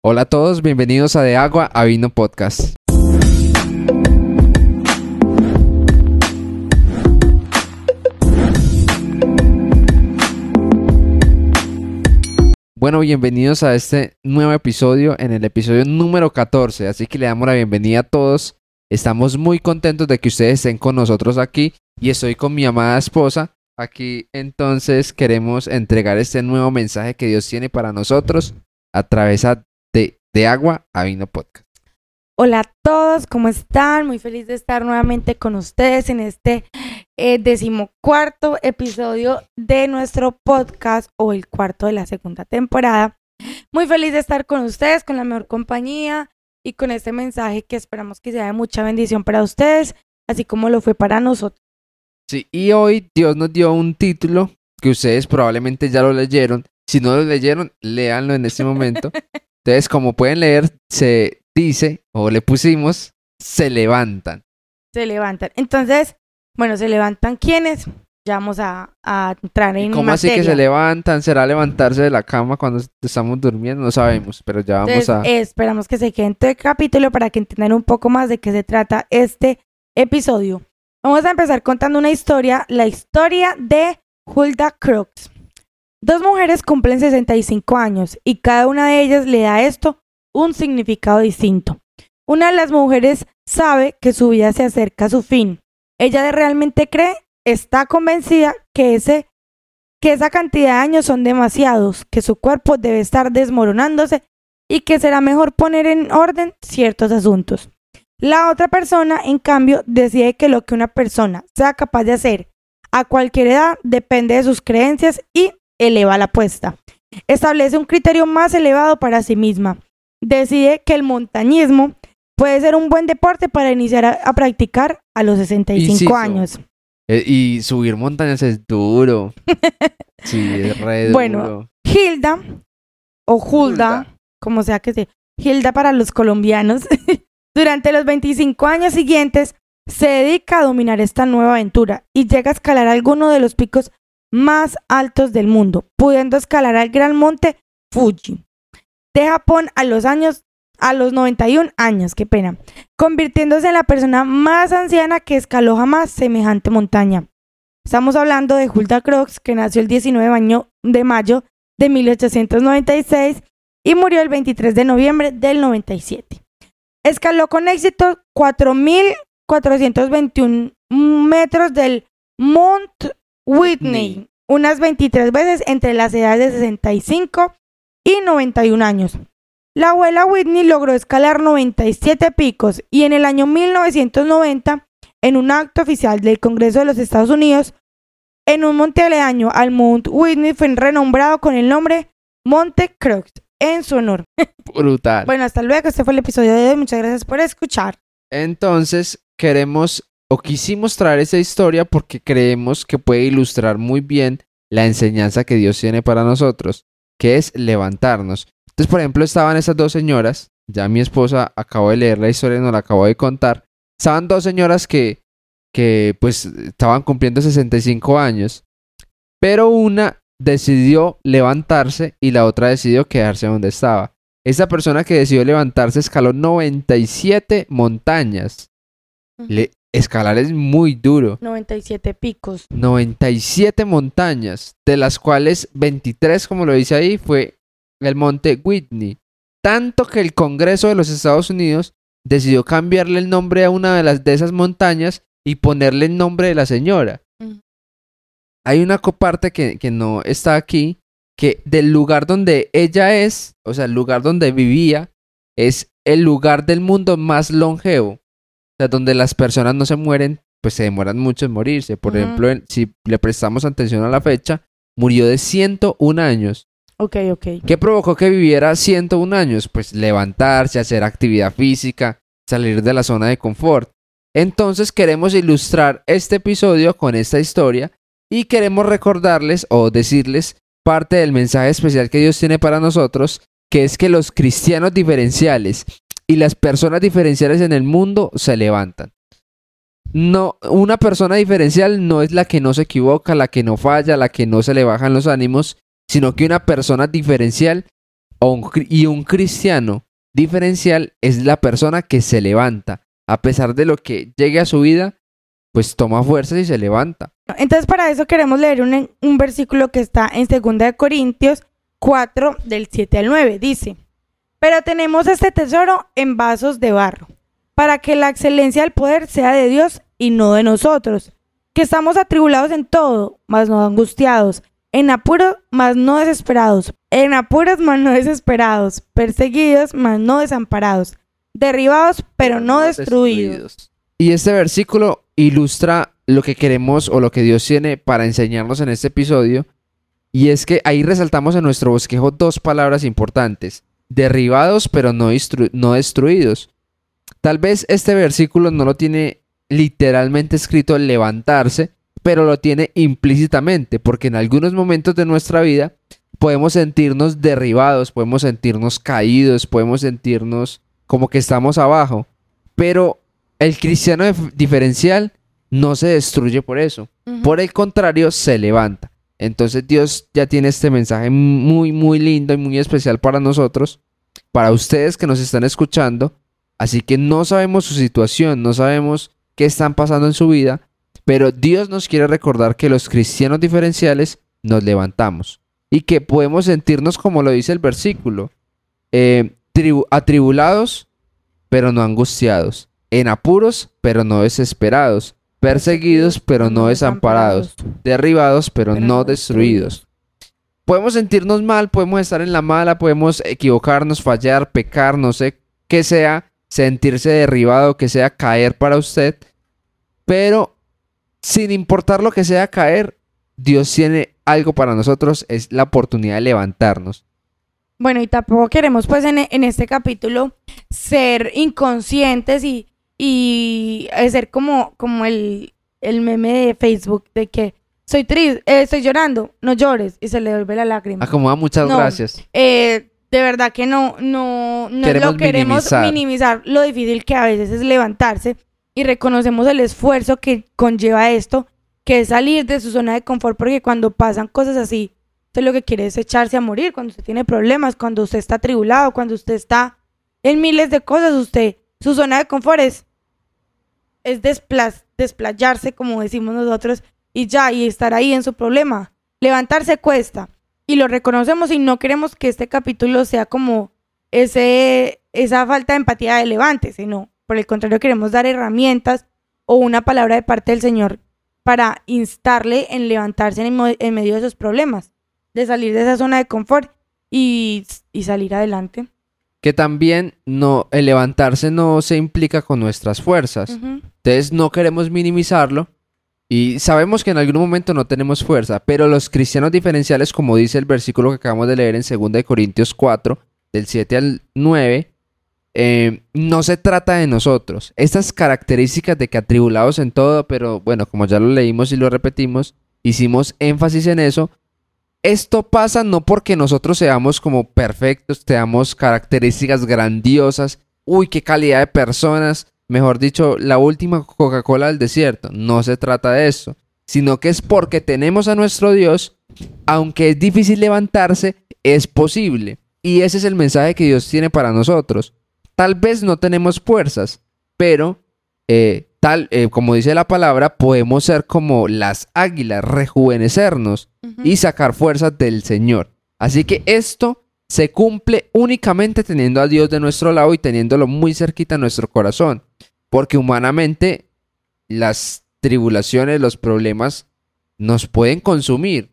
Hola a todos, bienvenidos a De Agua a Vino Podcast. Bueno, bienvenidos a este nuevo episodio, en el episodio número 14, así que le damos la bienvenida a todos. Estamos muy contentos de que ustedes estén con nosotros aquí y estoy con mi amada esposa. Aquí entonces queremos entregar este nuevo mensaje que Dios tiene para nosotros a través de, Agua a Vino Podcast. Hola a todos, ¿cómo están? Muy feliz de estar nuevamente con ustedes en este eh, decimocuarto episodio de nuestro podcast o el cuarto de la segunda temporada. Muy feliz de estar con ustedes, con la mejor compañía y con este mensaje que esperamos que sea de mucha bendición para ustedes, así como lo fue para nosotros. Sí, y hoy Dios nos dio un título que ustedes probablemente ya lo leyeron. Si no lo leyeron, léanlo en este momento. Entonces, como pueden leer, se dice, o le pusimos, se levantan. Se levantan. Entonces, bueno, se levantan quiénes? Ya vamos a, a entrar en ¿Cómo así que se levantan? ¿Será levantarse de la cama cuando estamos durmiendo? No sabemos, pero ya vamos Entonces, a... esperamos que se queden todo el capítulo para que entiendan un poco más de qué se trata este episodio. Vamos a empezar contando una historia, la historia de Hulda Crooks. Dos mujeres cumplen 65 años y cada una de ellas le da a esto un significado distinto. Una de las mujeres sabe que su vida se acerca a su fin. Ella realmente cree, está convencida que, ese, que esa cantidad de años son demasiados, que su cuerpo debe estar desmoronándose y que será mejor poner en orden ciertos asuntos. La otra persona, en cambio, decide que lo que una persona sea capaz de hacer a cualquier edad depende de sus creencias y eleva la apuesta. Establece un criterio más elevado para sí misma. Decide que el montañismo puede ser un buen deporte para iniciar a, a practicar a los 65 Inciso. años. Eh, y subir montañas es duro. Sí, es re duro. Bueno, Hilda, o Hulda, Hulda. como sea que sea, Hilda para los colombianos, durante los 25 años siguientes se dedica a dominar esta nueva aventura y llega a escalar alguno de los picos más altos del mundo, pudiendo escalar al gran monte Fuji de Japón a los años a los 91 años, qué pena, convirtiéndose en la persona más anciana que escaló jamás semejante montaña. Estamos hablando de Hulda Crooks, que nació el 19 de mayo, de mayo de 1896 y murió el 23 de noviembre del 97. Escaló con éxito 4.421 metros del Mount Whitney, unas 23 veces entre las edades de 65 y 91 años. La abuela Whitney logró escalar 97 picos y en el año 1990, en un acto oficial del Congreso de los Estados Unidos, en un monte aledaño al Mount Whitney fue renombrado con el nombre Monte Crooks en su honor. Brutal. Bueno, hasta luego. Este fue el episodio de hoy. Muchas gracias por escuchar. Entonces, queremos o quisimos traer esta historia porque creemos que puede ilustrar muy bien la enseñanza que Dios tiene para nosotros, que es levantarnos. Entonces, por ejemplo, estaban esas dos señoras, ya mi esposa acabó de leer la historia y nos la acabó de contar. Estaban dos señoras que, que pues estaban cumpliendo 65 años, pero una decidió levantarse y la otra decidió quedarse donde estaba. Esa persona que decidió levantarse escaló 97 montañas. Le- escalar es muy duro. 97 picos. 97 montañas, de las cuales 23, como lo dice ahí, fue el monte Whitney. Tanto que el Congreso de los Estados Unidos decidió cambiarle el nombre a una de las de esas montañas y ponerle el nombre de la señora. Ujú. Hay una parte que, que no está aquí, que del lugar donde ella es, o sea, el lugar donde vivía, es el lugar del mundo más longevo. O sea, donde las personas no se mueren, pues se demoran mucho en morirse. Por ejemplo, en- si le prestamos atención a la fecha, murió de 101 años. Ok, ok. ¿Qué provocó que viviera 101 años? Pues levantarse, hacer actividad física, salir de la zona de confort. Entonces queremos ilustrar este episodio con esta historia y queremos recordarles o decirles parte del mensaje especial que Dios tiene para nosotros, que es que los cristianos diferenciales y las personas diferenciales en el mundo se levantan. No, una persona diferencial no es la que no se equivoca, la que no falla, la que no se le bajan los ánimos, sino que una persona diferencial y un cristiano diferencial es la persona que se levanta. A pesar de lo que llegue a su vida, pues toma fuerzas y se levanta. Entonces, para eso queremos leer un, un versículo que está en 2 de Corintios 4, del 7 al 9. Dice, pero tenemos este tesoro en vasos de barro, para que la excelencia del poder sea de Dios y no de nosotros, que estamos atribulados en todo, mas no angustiados, en apuros, mas no desesperados, en apuros, mas no desesperados, perseguidos, mas no desamparados, derribados, pero no destruidos. Y este versículo ilustra lo que queremos o lo que Dios tiene para enseñarnos en este episodio. Y es que ahí resaltamos en nuestro bosquejo dos palabras importantes. Derribados pero no, no destruidos. Tal vez este versículo no lo tiene literalmente escrito levantarse, pero lo tiene implícitamente, porque en algunos momentos de nuestra vida podemos sentirnos derribados, podemos sentirnos caídos, podemos sentirnos como que estamos abajo. Pero el cristiano dif- diferencial no se destruye por eso. Por el contrario, se levanta. Entonces Dios ya tiene este mensaje muy, muy lindo y muy especial para nosotros, para ustedes que nos están escuchando. Así que no sabemos su situación, no sabemos qué están pasando en su vida, pero Dios nos quiere recordar que los cristianos diferenciales nos levantamos y que podemos sentirnos como lo dice el versículo, eh, tribu- atribulados, pero no angustiados, en apuros, pero no desesperados, perseguidos, pero no desamparados, derribados, pero, no destruidos. Podemos sentirnos mal, podemos estar en la mala, podemos equivocarnos, fallar, pecar, no sé qué sea, sentirse derribado, que sea caer para usted, pero sin importar lo que sea caer, Dios tiene algo para nosotros, es la oportunidad de levantarnos. Bueno, y tampoco queremos pues en, en este capítulo ser inconscientes y, y ser como, como el, el meme de Facebook de que soy triste, eh, estoy llorando, no llores y se le vuelve la lágrima. Acomoda, muchas No. gracias. Eh, de verdad que no, no, no Queremos lo queremos minimizar. minimizar. lo difícil que a veces es levantarse y reconocemos el esfuerzo que conlleva esto, que es salir de su zona de confort, porque cuando pasan cosas así, usted lo que quiere es echarse a morir, cuando usted tiene problemas, cuando usted está atribulado, cuando usted está en miles de cosas, usted, su zona de confort es, es despla- desplayarse, como decimos nosotros, y ya, y estar ahí en su problema. Levantarse cuesta y lo reconocemos y no queremos que este capítulo sea como ese, esa falta de empatía de levante, sino por el contrario queremos dar herramientas o una palabra de parte del Señor para instarle en levantarse en, medio de esos problemas, de salir de esa zona de confort y, y salir adelante. Que también no, el levantarse no se implica con nuestras fuerzas. Entonces no queremos minimizarlo y sabemos que en algún momento no tenemos fuerza, pero los cristianos diferenciales, como dice el versículo que acabamos de leer en 2 de Corintios 4, del 7 al 9, eh, no se trata de nosotros. Estas características de que atribulados en todo, pero bueno, como ya lo leímos y lo repetimos, hicimos énfasis en eso. Esto pasa no porque nosotros seamos como perfectos, tengamos características grandiosas, uy, qué calidad de personas, mejor dicho, la última Coca-Cola del desierto. No se trata de eso, sino que es porque tenemos a nuestro Dios, aunque es difícil levantarse, es posible. Y ese es el mensaje que Dios tiene para nosotros. Tal vez no tenemos fuerzas, pero eh, tal, eh, como dice la palabra, podemos ser como las águilas, rejuvenecernos y sacar fuerzas del Señor. Así que esto se cumple únicamente teniendo a Dios de nuestro lado y teniéndolo muy cerquita a nuestro corazón. Porque humanamente las tribulaciones, los problemas nos pueden consumir.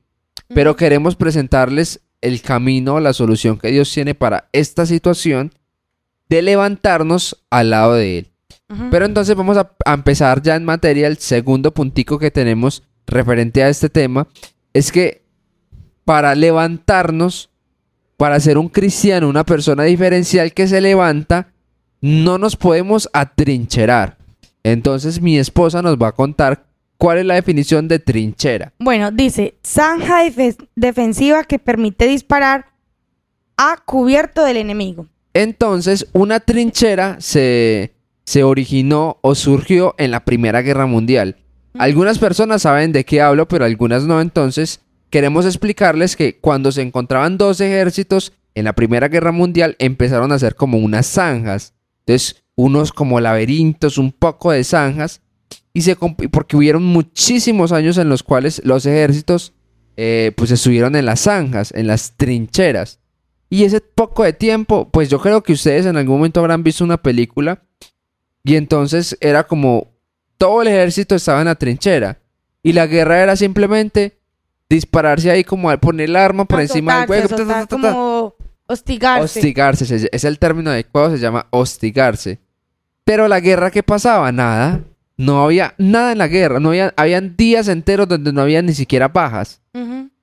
Pero queremos presentarles el camino, la solución que Dios tiene para esta situación de levantarnos al lado de Él. Pero entonces vamos a, a empezar ya en materia. El segundo puntico que tenemos referente a este tema es que para levantarnos, para ser un cristiano, una persona diferencial que se levanta, no nos podemos atrincherar. Entonces mi esposa nos va a contar cuál es la definición de trinchera. Bueno, dice, zanja defe- defensiva que permite disparar a cubierto del enemigo. Entonces, una trinchera se, se originó o surgió en la Primera Guerra Mundial. Algunas personas saben de qué hablo, pero algunas no. Entonces, queremos explicarles que cuando se encontraban dos ejércitos en la Primera Guerra Mundial empezaron a hacer como unas zanjas. Entonces, unos como laberintos, un poco de zanjas. Y se porque hubieron muchísimos años en los cuales los ejércitos eh, pues estuvieron en las zanjas, en las trincheras. Y ese poco de tiempo, pues yo creo que ustedes en algún momento habrán visto una película y entonces era como todo el ejército estaba en la trinchera y la guerra era simplemente dispararse ahí como al poner el arma por encima del hueco. como hostigarse. Hostigarse, es el término adecuado, se llama hostigarse. Pero la guerra, ¿qué pasaba? Nada. No había nada en la guerra. No había, habían días enteros donde no había ni siquiera bajas.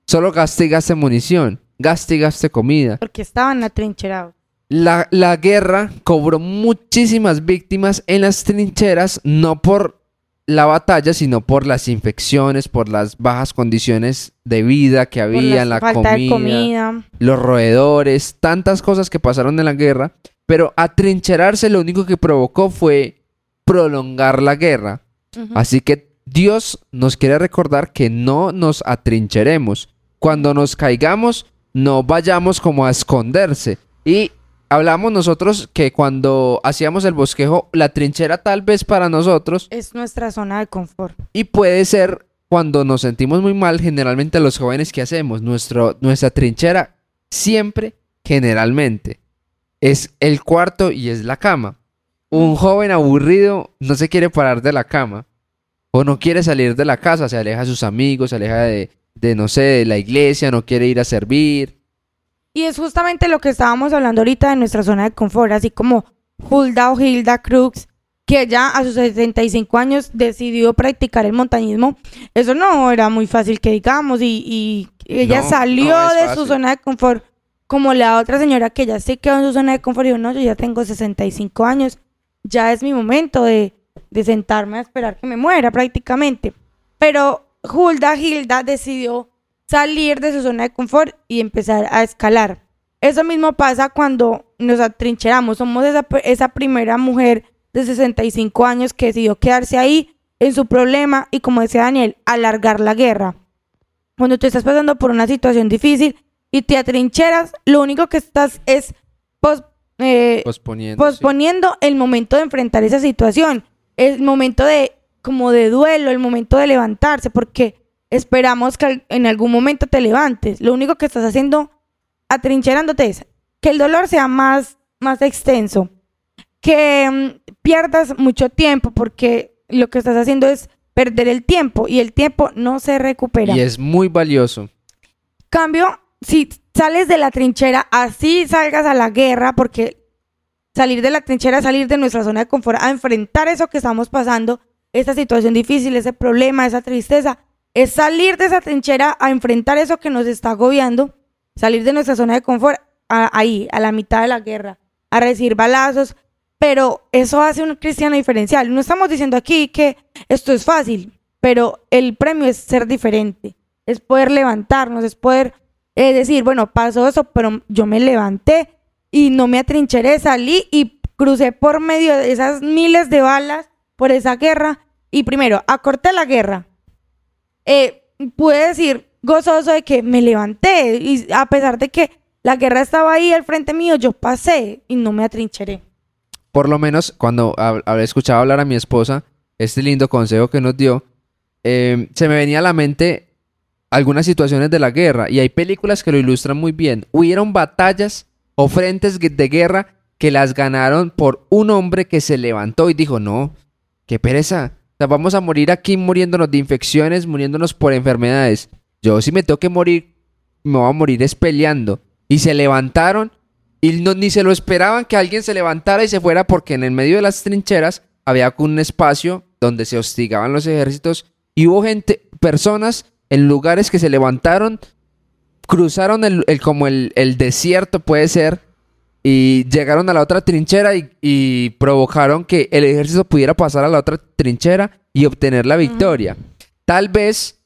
Solo gaste y gaste munición. Gaste y gaste comida. Porque estaban atrincherados. La, la guerra cobró muchísimas víctimas en las trincheras, no por la batalla, sino por las infecciones, por las bajas condiciones de vida que había, la comida, los roedores, tantas cosas que pasaron en la guerra. Pero atrincherarse lo único que provocó fue prolongar la guerra. Así que Dios nos quiere recordar que no nos atrincheremos. Cuando nos caigamos, no vayamos como a esconderse. Y hablamos nosotros que cuando hacíamos el bosquejo, la trinchera tal vez para nosotros es nuestra zona de confort. Y puede ser cuando nos sentimos muy mal, generalmente los jóvenes que hacemos, Nuestro, nuestra trinchera siempre, generalmente, es el cuarto y es la cama. Un joven aburrido no se quiere parar de la cama o no quiere salir de la casa, se aleja de sus amigos, se aleja de, de no sé, de la iglesia, no quiere ir a servir. Y es justamente lo que estábamos hablando ahorita de nuestra zona de confort, así como Hulda o Hilda Crux, que ya a sus 75 años decidió practicar el montañismo. Eso no era muy fácil que digamos, y, ella salió de su zona de confort, como la otra señora que ya se quedó en su zona de confort y dijo, no, yo ya tengo 65 años, ya es mi momento de, de sentarme a esperar que me muera prácticamente. Pero Hulda Hilda decidió salir de su zona de confort y empezar a escalar. Eso mismo pasa cuando nos atrincheramos. Somos esa, esa primera mujer de 65 años que decidió quedarse ahí en su problema y, como decía Daniel, alargar la guerra. Cuando tú estás pasando por una situación difícil y te atrincheras, lo único que estás es eh, posponiendo, posponiendo el momento de enfrentar esa situación, el momento de como de duelo, el momento de levantarse, porque esperamos que en algún momento te levantes. Lo único que estás haciendo, atrincherándote, es que el dolor sea más, más extenso, que mm, pierdas mucho tiempo, porque lo que estás haciendo es perder el tiempo y el tiempo no se recupera. Y es muy valioso. Cambio, si sales de la trinchera, así salgas a la guerra, porque salir de la trinchera, salir de nuestra zona de confort, a enfrentar eso que estamos pasando, esa situación difícil, ese problema, esa tristeza, es salir de esa trinchera a enfrentar eso que nos está agobiando, salir de nuestra zona de confort ahí, a la mitad de la guerra, a recibir balazos, pero eso hace un cristiano diferencial. No estamos diciendo aquí que esto es fácil, pero el premio es ser diferente, es poder levantarnos, es poder eh, decir, bueno, pasó eso, pero yo me levanté y no me atrincheré, salí y crucé por medio de esas miles de balas por esa guerra y primero acorté la guerra, eh, pude decir gozoso de que me levanté y a pesar de que la guerra estaba ahí al frente mío, yo pasé y no me atrincheré. Por lo menos cuando habré escuchado hablar a mi esposa, este lindo consejo que nos dio, em, se me venía a la mente algunas situaciones de la guerra y hay películas que lo ilustran muy bien. Hubieron batallas o frentes de guerra que las ganaron por un hombre que se levantó y dijo, no, qué pereza, vamos a morir aquí muriéndonos de infecciones, muriéndonos por enfermedades. Yo si me tengo que morir, me voy a morir es peleando. Y se levantaron y no, ni se lo esperaban que alguien se levantara y se fuera porque en el medio de las trincheras había un espacio donde se hostigaban los ejércitos y hubo gente, personas en lugares que se levantaron, cruzaron el, como el, el desierto puede ser y llegaron a la otra trinchera y, provocaron que el ejército pudiera pasar a la otra trinchera y obtener la victoria. Tal vez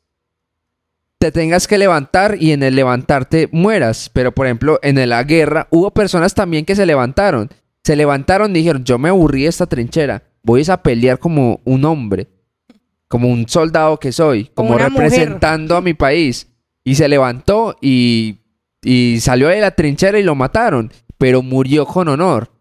te tengas que levantar y en el levantarte mueras, pero por ejemplo en la guerra hubo personas también que se levantaron. Se levantaron y dijeron, yo me aburrí de esta trinchera, voy a pelear como un hombre, como un soldado que soy, como, representando a mi país. Y se levantó y y salió de la trinchera y lo mataron, pero murió con honor.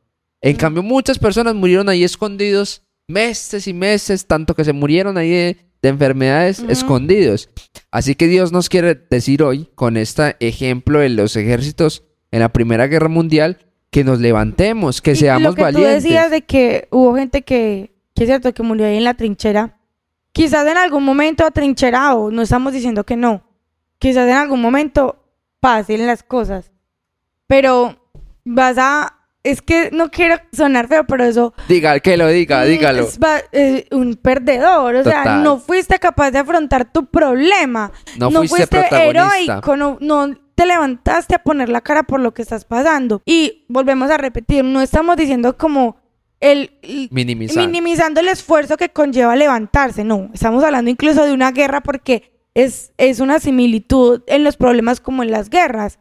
En cambio, muchas personas murieron ahí escondidos meses y meses, tanto que se murieron ahí de, de enfermedades Ujú. escondidos. Así que Dios nos quiere decir hoy, con este ejemplo de los ejércitos en la Primera Guerra Mundial, que nos levantemos, que Y seamos lo que valientes. tú decías de que hubo gente que, que es cierto, que murió ahí en la trinchera. Quizás en algún momento atrincherado, no estamos diciendo que no. Quizás en algún momento pasen las cosas. Pero vas a... Es que no quiero sonar feo, pero eso... Diga, que lo diga, dígalo. Es va- eh, un perdedor. O sea, no fuiste capaz de afrontar tu problema. No, fuiste, protagonista. heroico, no, no te levantaste a poner la cara por lo que estás pasando. Y volvemos a repetir, no estamos diciendo como el, el- minimizando el esfuerzo que conlleva levantarse, no, estamos hablando incluso de una guerra porque es, es una similitud en los problemas como en las guerras.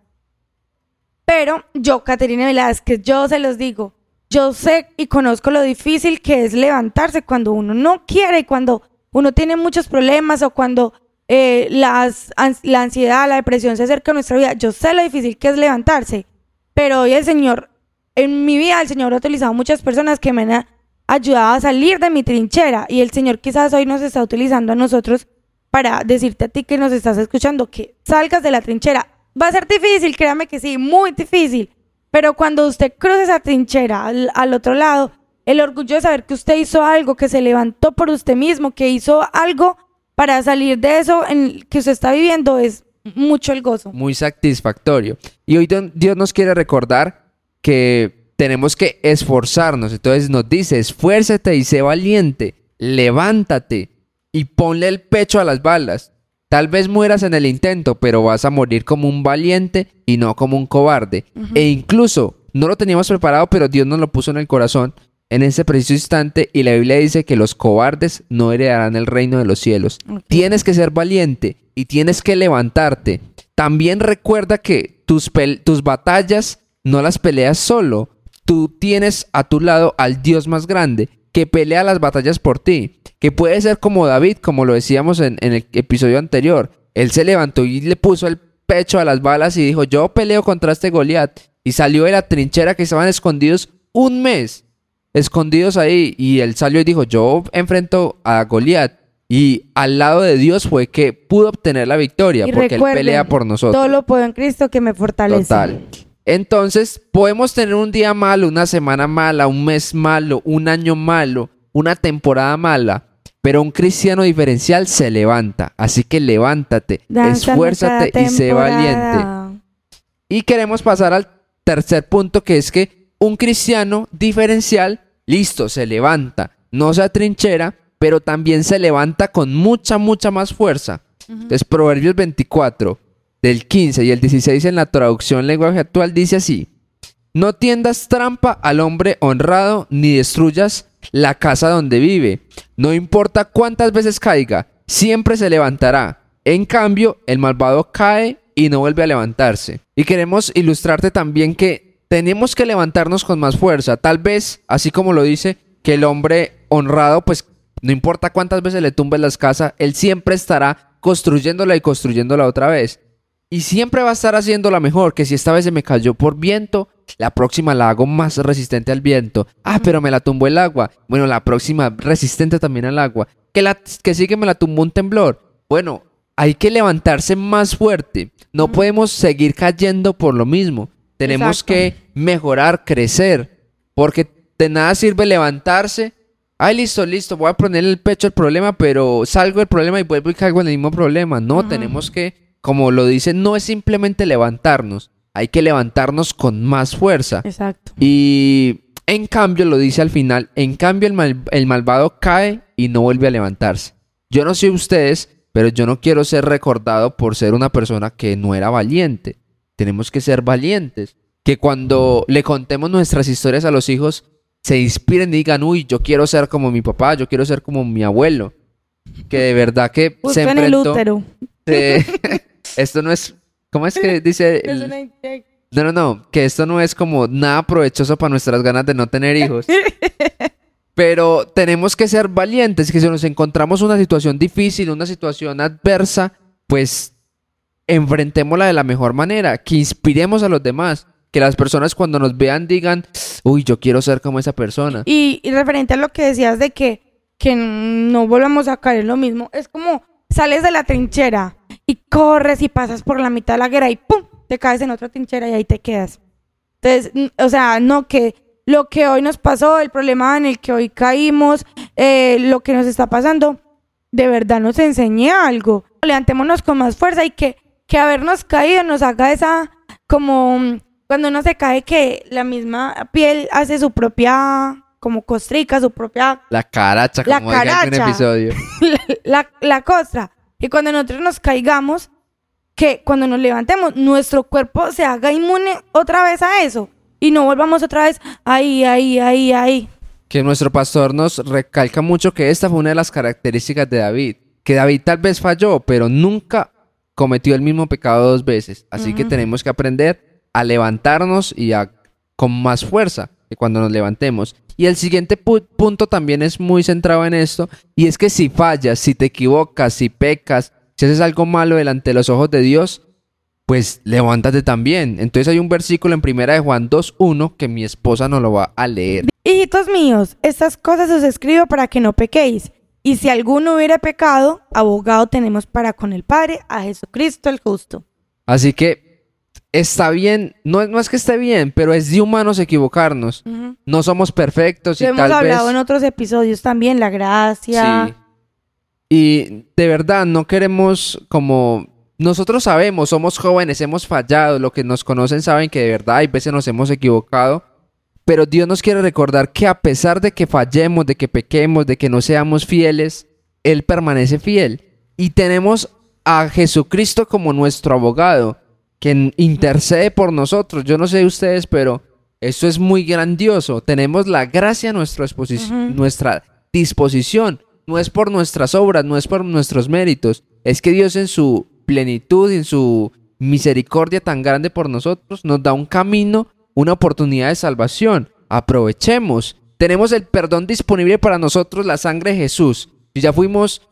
Pero yo, Caterina Velázquez, yo se los digo, yo sé y conozco lo difícil que es levantarse cuando uno no quiere y cuando uno tiene muchos problemas o cuando eh, las, la ansiedad, la depresión se acerca a nuestra vida. Yo sé lo difícil que es levantarse, pero hoy el Señor, en mi vida, el Señor ha utilizado muchas personas que me han ayudado a salir de mi trinchera y el Señor quizás hoy nos está utilizando a nosotros para decirte a ti que nos estás escuchando que salgas de la trinchera. Va a ser difícil, créame que sí, muy difícil. Pero cuando usted cruce esa trinchera al, otro lado, el orgullo de saber que usted hizo algo, que se levantó por usted mismo, que hizo algo para salir de eso que usted está viviendo, es mucho el gozo. muy satisfactorio. Y hoy Dios nos quiere recordar que tenemos que esforzarnos. Entonces nos dice, esfuérzate y sé valiente, levántate y ponle el pecho a las balas. Tal vez mueras en el intento, pero vas a morir como un valiente y no como un cobarde. E incluso, no lo teníamos preparado, pero Dios nos lo puso en el corazón en ese preciso instante y la Biblia dice que los cobardes no heredarán el reino de los cielos. Tienes que ser valiente y tienes que levantarte. También recuerda que tus, tus batallas no las peleas solo. Tú tienes a tu lado al Dios más grande que pelea las batallas por ti. Que puede ser como David, como lo decíamos en, en el episodio anterior. Él se levantó y le puso el pecho a las balas y dijo, yo peleo contra este Goliat. Y salió de la trinchera que estaban escondidos un mes escondidos ahí y él salió y dijo, yo enfrento a Goliat y al lado de Dios fue que pudo obtener la victoria Y porque él pelea por nosotros. Todo lo puedo en Cristo que me fortalece. Total. Entonces, podemos tener un día malo, una semana mala, un mes malo, un año malo, una temporada mala, pero un cristiano diferencial se levanta. Así que levántate, Danza esfuérzate y sé valiente. Y queremos pasar al tercer punto, que es que un cristiano diferencial, listo, se levanta, no se atrinchera, pero también se levanta con mucha, mucha más fuerza. Entonces, Proverbios 24, del 15 y el 16 en la traducción lenguaje actual dice así, no tiendas trampa al hombre honrado, ni destruyas la casa donde vive. No importa cuántas veces caiga, siempre se levantará. En cambio, el malvado cae y no vuelve a levantarse. Y queremos ilustrarte también que tenemos que levantarnos con más fuerza. Tal vez, así como lo dice, que el hombre honrado, pues no importa cuántas veces le tumbes las casas, él siempre estará construyéndola y construyéndola otra vez. Y siempre va a estar haciéndola mejor, que si esta vez se me cayó por viento, la próxima la hago más resistente al viento. Ah, pero me la tumbó el agua. Bueno, la próxima resistente también al agua. Que, la, que sigue me la tumbó un temblor. Bueno, hay que levantarse más fuerte. No podemos seguir cayendo por lo mismo. Tenemos Exacto. que mejorar, crecer. Porque de nada sirve levantarse. Ay, listo, listo, voy a poner el pecho al problema, pero salgo del problema y vuelvo y caigo en el mismo problema. No, tenemos que, como lo dice, no es simplemente levantarnos. Hay que levantarnos con más fuerza. Exacto. Y en cambio, lo dice al final, en cambio el, mal- el malvado cae y no vuelve a levantarse. Yo no sé ustedes, pero yo no quiero ser recordado por ser una persona que no era valiente. Tenemos que ser valientes. Que cuando le contemos nuestras historias a los hijos, se inspiren y digan, uy, yo quiero ser como mi papá, yo quiero ser como mi abuelo. Que de verdad que Justo se en el enfrentó... útero. Sí. esto no es... ¿Cómo es que dice? El- no, no, no, que esto no es como nada provechoso para nuestras ganas de no tener hijos. Pero tenemos que ser valientes, que si nos encontramos una situación difícil, una situación adversa, pues enfrentémosla de la mejor manera, que inspiremos a los demás, que las personas cuando nos vean digan, uy, yo quiero ser como esa persona. Y, y referente a lo que decías de que, que no volvamos a caer en lo mismo, es como sales de la trinchera y corres y pasas por la mitad de la guerra y ¡pum! te caes en otra trinchera y ahí te quedas. Entonces, o sea, no que lo que hoy nos pasó, el problema en el que hoy caímos, eh, lo que nos está pasando, de verdad nos enseñe algo. Levantémonos con más fuerza y que, que habernos caído nos haga esa, como mm, cuando uno se cae que la misma piel hace su propia, como costrica, su propia La caracha, La como diga en un caracha. episodio. la, la costra. Y cuando nosotros nos caigamos, que cuando nos levantemos, nuestro cuerpo se haga inmune otra vez a eso. Y no volvamos otra vez ahí, ahí, ahí, ahí. Que nuestro pastor nos recalca mucho que esta fue una de las características de David. Que David tal vez falló, pero nunca cometió el mismo pecado dos veces. Así que Ujú. tenemos que aprender a levantarnos y a con más fuerza que cuando nos levantemos. Y el siguiente pu- punto también es muy centrado en esto, y es que si fallas, si te equivocas, si pecas, si haces algo malo delante de los ojos de Dios, pues levántate también. Entonces hay un versículo en primera de Juan 2.1 que mi esposa nos lo va a leer. Hijitos míos, estas cosas os escribo para que no pequéis. Y si alguno hubiera pecado, abogado tenemos para con el Padre, a Jesucristo el justo. Así que está bien, no, es- no es que esté bien, pero es de humanos equivocarnos. No somos perfectos y Lo hemos hablado vez... en otros episodios también, la gracia. Sí. Y de verdad no queremos como... Nosotros sabemos, somos jóvenes, hemos fallado, lo que nos conocen saben que de verdad hay veces nos hemos equivocado, pero Dios nos quiere recordar que a pesar de que fallemos, de que pequemos, de que no seamos fieles, Él permanece fiel. Y tenemos a Jesucristo como nuestro abogado, que intercede por nosotros. Yo no sé ustedes, pero esto es muy grandioso. Tenemos la gracia a nuestra, disposición. No es por nuestras obras, no es por nuestros méritos. Es que Dios en su plenitud, en su misericordia tan grande por nosotros, nos da un camino, una oportunidad de salvación. Aprovechemos. Tenemos el perdón disponible para nosotros, la sangre de Jesús. Si ya fuimos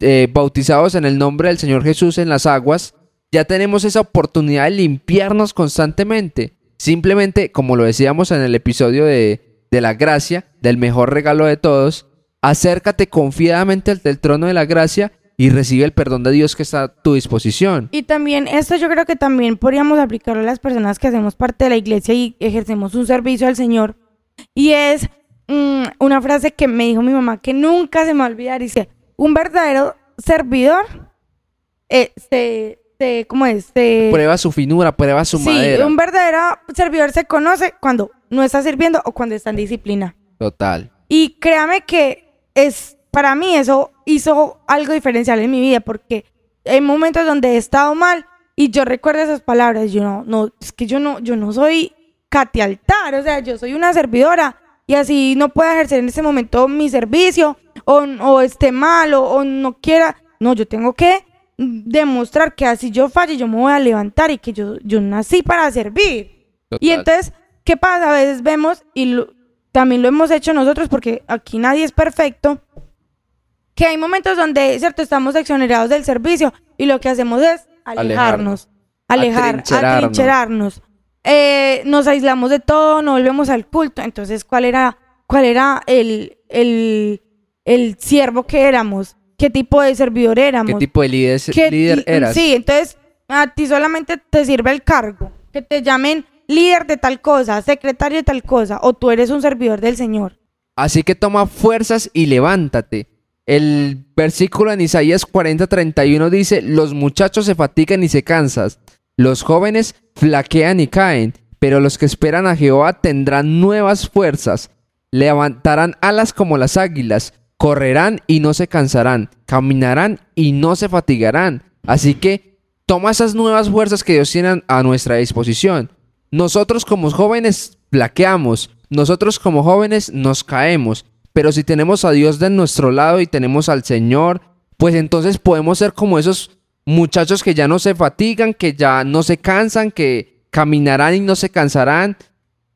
eh, bautizados en el nombre del Señor Jesús en las aguas, ya tenemos esa oportunidad de limpiarnos constantemente. Simplemente, como lo decíamos en el episodio de, de la gracia, del mejor regalo de todos, acércate confiadamente al del trono de la gracia y recibe el perdón de Dios que está a tu disposición. Y también, esto yo creo que también podríamos aplicarlo a las personas que hacemos parte de la iglesia y ejercemos un servicio al Señor. Y es mm, una frase que me dijo mi mamá que nunca se me va a olvidar. Dice, un verdadero servidor eh, se, se- ¿cómo es? Se- Prueba su finura, prueba su sí, madera. un verdadero servidor se conoce cuando no está sirviendo o cuando está en disciplina. Total. Y créame que es, para mí eso hizo algo diferencial en mi vida, porque hay momentos donde he estado mal y yo recuerdo esas palabras, yo no, no, es que yo no, yo no soy Katy Altar, o sea, yo soy una servidora y así no puedo ejercer en ese momento mi servicio o, o esté mal o, o no quiera, no, yo tengo que demostrar que así yo falle, yo me voy a levantar y que yo, yo nací para servir. total. Y entonces, ¿qué pasa? A veces vemos, y lo- también lo hemos hecho nosotros, porque aquí nadie es perfecto, que hay momentos donde, ¿cierto? Estamos exonerados del servicio y lo que hacemos es alejarnos, alejar, Atrincherarnos. atrincherarnos. Eh, nos aislamos de todo, no volvemos al culto. Entonces, ¿cuál era, cuál era el, el, el siervo que éramos? ¿Qué tipo de servidor éramos? ¿Qué tipo de líder, ¿Qué líder ti- eras? Sí, entonces a ti solamente te sirve el cargo, que te llamen líder de tal cosa, secretario de tal cosa, o tú eres un servidor del Señor. Así que toma fuerzas y levántate. El versículo en Isaías 40:31 dice, los muchachos se fatigan y se cansan, los jóvenes flaquean y caen, pero los que esperan a Jehová tendrán nuevas fuerzas, levantarán alas como las águilas, correrán y no se cansarán, caminarán y no se fatigarán. Así que toma esas nuevas fuerzas que Dios tiene a nuestra disposición. Nosotros como jóvenes flaqueamos, nosotros como jóvenes nos caemos, pero si tenemos a Dios de nuestro lado y tenemos al Señor, pues entonces podemos ser como esos muchachos que ya no se fatigan, que ya no se cansan, que caminarán y no se cansarán.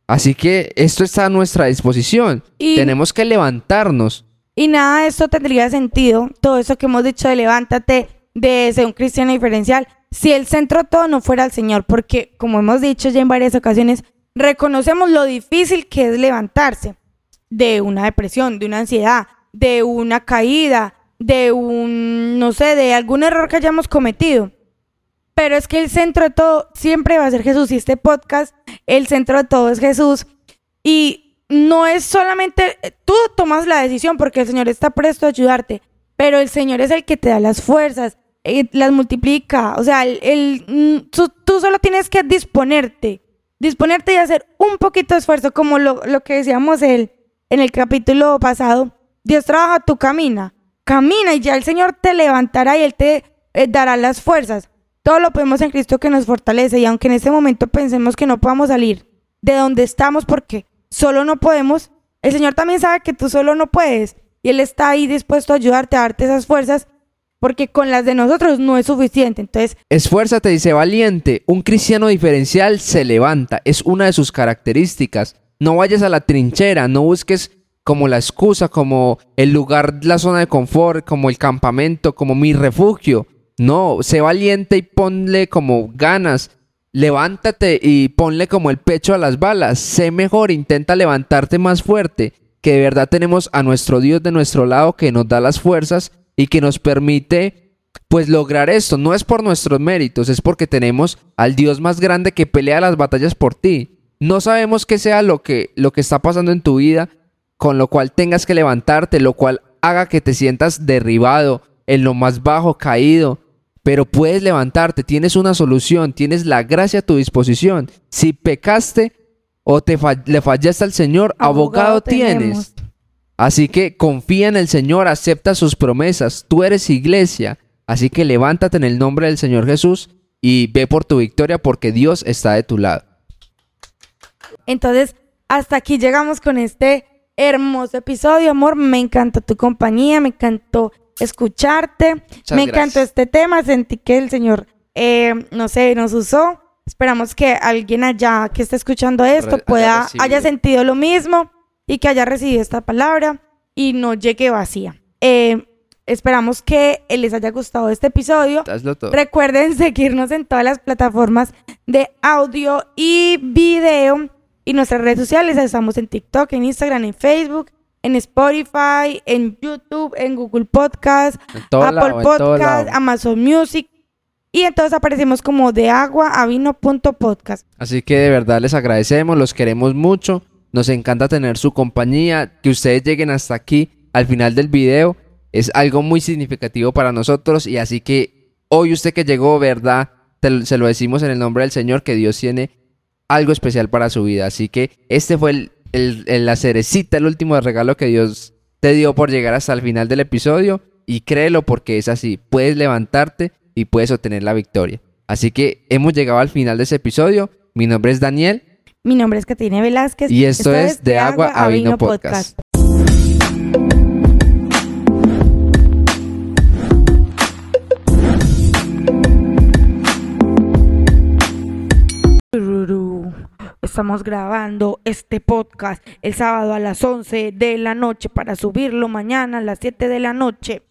Así que esto está a nuestra disposición. Y- Tenemos que levantarnos. Y nada de esto tendría sentido, todo eso que hemos dicho de levántate, de ser un cristiano diferencial si el centro todo no fuera el Señor, porque como hemos dicho ya en varias ocasiones, reconocemos lo difícil que es levantarse de una depresión, de una ansiedad, de una caída, de un, no sé, de algún error que hayamos cometido. Pero es que el centro de todo siempre va a ser Jesús y este podcast, el centro de todo es Jesús. Y no es solamente, tú tomas la decisión porque el Señor está presto a ayudarte, pero el Señor es el que te da las fuerzas, eh, las multiplica. O sea, el, mm, tú, solo tienes que disponerte, disponerte y hacer un poquito de esfuerzo, como lo, que decíamos el, en el capítulo pasado. Dios trabaja, tú camina, camina y ya el Señor te levantará y Él te eh, dará las fuerzas. Todo lo podemos en Cristo que nos fortalece y aunque en este momento pensemos que no podamos salir de donde estamos porque solo no podemos, el Señor también sabe que tú solo no puedes y Él está ahí dispuesto a ayudarte, a darte esas fuerzas porque con las de nosotros no es suficiente. Entonces, esfuérzate, dice valiente. Un cristiano diferencial se levanta, es una de sus características. No vayas a la trinchera, no busques como la excusa, como el lugar, la zona de confort, como el campamento, como mi refugio. No, sé valiente y ponle como ganas. Levántate y ponle como el pecho a las balas. Sé mejor, intenta levantarte más fuerte. Que de verdad tenemos a nuestro Dios de nuestro lado que nos da las fuerzas y que nos permite pues lograr esto. No es por nuestros méritos, es porque tenemos al Dios más grande que pelea las batallas por ti. No sabemos qué sea lo que, lo que está pasando en tu vida, con lo cual tengas que levantarte, lo cual haga que te sientas derribado, en lo más bajo, caído. Pero puedes levantarte, tienes una solución, tienes la gracia a tu disposición. Si pecaste o te le fallaste al Señor, abogado, tienes. Así que confía en el Señor, acepta sus promesas. Tú eres iglesia. Así que levántate en el nombre del Señor Jesús y ve por tu victoria porque Dios está de tu lado. Entonces, hasta aquí llegamos con este hermoso episodio, amor. Me encantó tu compañía, me encantó escucharte. me encantó este tema. Sentí que el Señor, eh, no sé, nos usó. Esperamos que alguien allá que esté escuchando esto pueda, haya sentido lo mismo y que haya recibido esta palabra y no llegue vacía. Eh, esperamos que les haya gustado este episodio. Recuerden seguirnos en todas las plataformas de audio y video y nuestras redes sociales. Estamos en TikTok, en Instagram, en Facebook, en Spotify, en YouTube, en Google Podcast, Apple Podcast, Amazon Music. Y entonces aparecemos como de agua a vino punto podcast. Así que de verdad les agradecemos, los queremos mucho. Nos encanta tener su compañía, que ustedes lleguen hasta aquí al final del video. Es algo muy significativo para nosotros y así que hoy usted que llegó, ¿verdad? se lo decimos en el nombre del Señor, que Dios tiene algo especial para su vida. Así que este fue el, la cerecita, el último regalo que Dios te dio por llegar hasta el final del episodio. Y créelo porque es así. Puedes levantarte y puedes obtener la victoria. Así que hemos llegado al final de ese episodio. Mi nombre es Daniel. Mi nombre es Catina Velázquez. Y esto, es De Agua a Vino Podcast. Estamos grabando este podcast el sábado a las 11 de la noche para subirlo mañana a las 7 de la noche.